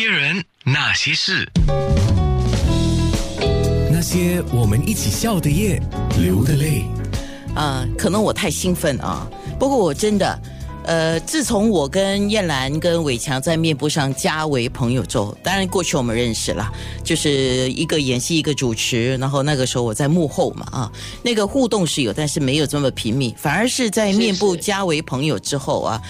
些人，那些事，那些我们一起笑的夜，流的泪。啊、可能我太兴奋啊。不过我真的，呃，自从我跟燕兰跟伟强在面部上加为朋友之后，当然过去我们认识了，就是一个演戏一个主持，然后那个时候我在幕后嘛啊，那个互动是有，但是没有这么频密，反而是在面部加为朋友之后啊。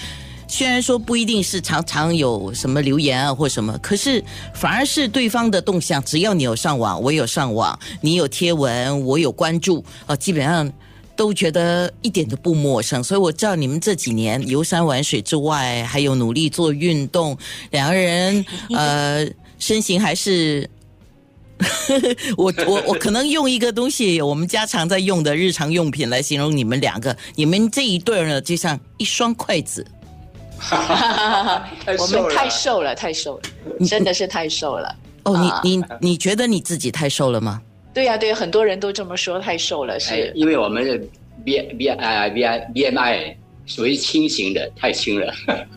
虽然说不一定是常常有什么留言啊或什么，可是反而是对方的动向，只要你有上网，我有上网，你有贴文，我有关注，啊，基本上都觉得一点都不陌生。所以我知道你们这几年游山玩水之外，还有努力做运动，两个人 呃身形还是。我我我可能用一个东西，我们家常在用的日常用品来形容你们两个，你们这一对儿呢，就像一双筷子。我们太瘦了，太瘦了，真的是太瘦了。哦，啊你你你觉得你自己太瘦了吗？对呀、对呀、很多人都这么说，太瘦了哎是。，因为我们的 B B 啊 B I B M I 属于轻型的，太轻了，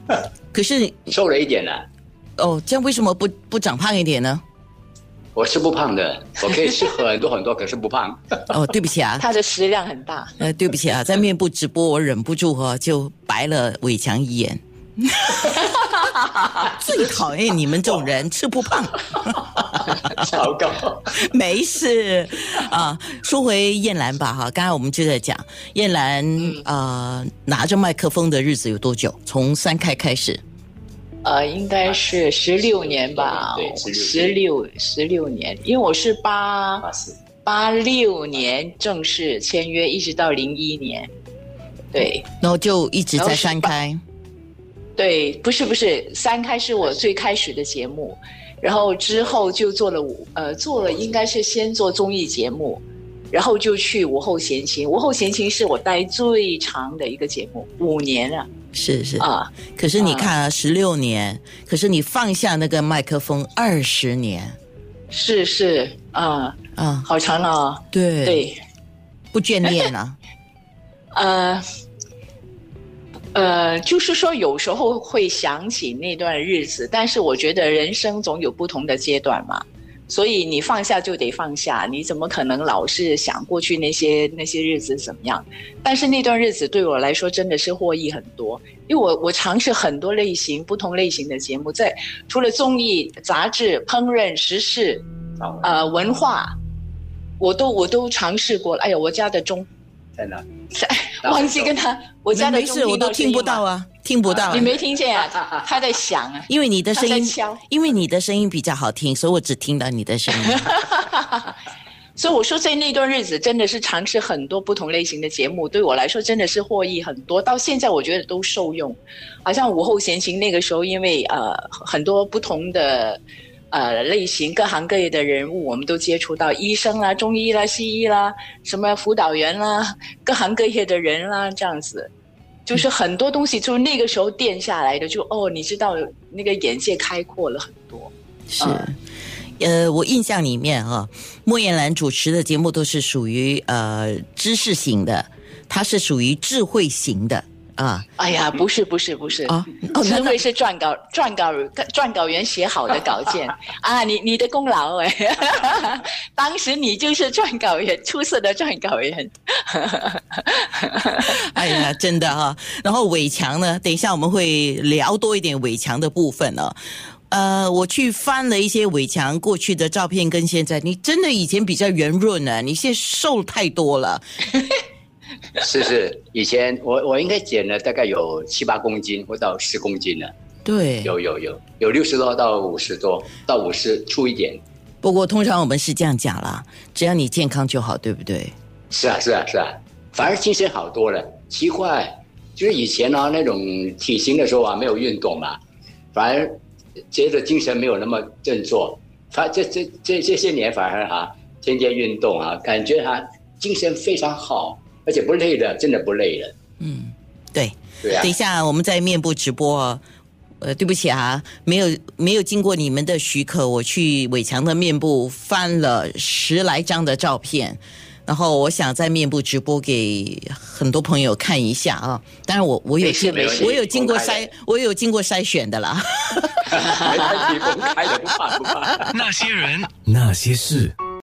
可是瘦了一点了。哦，这样为什么不不长胖一点呢？我是不胖的，我可以吃很多很多，可是不胖。哦，对不起啊，他的食量很大，呃，对不起啊，在面部直播我忍不住哈、就白了伟强一眼。最讨厌你们这种人，吃不胖。糟糕，没事啊，说回燕兰吧哈，刚才我们就在讲燕兰呃拿着麦克风的日子有多久？从三开开始，呃，应该是十六年吧对，十16六十六年，因为我是八八六年正式签约，一直到零一年。对然后就一直在三开。对，不是不是，三开是我最开始的节目，然后之后就做了五呃做了应该是先做综艺节目，然后就去午后闲情，午后闲情是我待最长的一个节目，五年了是是。啊。可是你看啊，十六年，可是你放下那个麦克风二十年。是是。啊，啊，好长啊、对，对，不眷恋啊，呃，呃，就是说有时候会想起那段日子，但是我觉得人生总有不同的阶段嘛，所以你放下就得放下，你怎么可能老是想过去那些那些日子怎么样？但是那段日子对我来说真的是获益很多，因为我我尝试很多类型不同类型的节目，在除了综艺、杂志、烹饪、时事，呃，文化，我都我都尝试过了。哎呀，我家的钟在哪？忘记跟他，我家的钟没事，我都听不到啊，听不到啊你。没听见啊？他在响啊。因为你的声音因为你的声音比较好听，所以我只听到你的声音。所以我说，在那段日子真的是尝试很多不同类型的节目，对我来说真的是获益很多。到现在我觉得都受用。好像午后闲情那个时候，因为呃很多不同的呃类型、各行各业的人物，我们都接触到医生啦、中医啦、西医啦、什么辅导员啦、各行各业的人啦，这样子。就是很多东西，就是那个时候垫下来的，就哦，你知道那个眼界开阔了很多。是，嗯呃，我印象里面哈、莫言兰主持的节目都是属于呃知识型的，她是属于智慧型的啊。哎呀，不是不是不是啊哦那智慧是撰稿撰稿撰稿员写好的稿件 啊，你你的功劳哎，当时你就是撰稿员，出色的撰稿员。哎呀，真的哈、然后伟强呢，等一下我们会聊多一点伟强的部分哦。呃，我去翻了一些伟强过去的照片，跟现在，你真的以前比较圆润呢、你现在瘦太多了。是是，以前我我应该减了大概有七八公斤或到十公斤了，对，有有有有六十多到五十多，到五十出一点。不过通常我们是这样讲啦，只要你健康就好，对不对？是啊是啊是啊，反而精神好多了，奇怪，就是以前呢、那种体型的时候啊，没有运动嘛，反而觉得精神没有那么振作。反这这这这些年反而哈、天天运动啊，感觉哈、精神非常好，而且不累的，真的不累的。嗯，对。对啊等一，下我们在面部直播哦。呃，对不起啊，没有没有经过你们的许可，我去伟强的面部翻了十来张的照片。然后我想在面部直播给很多朋友看一下啊。当然我我有没事没我有经过筛，我有经过筛选的啦。没问题，公开的不怕不怕。那些人，那些事。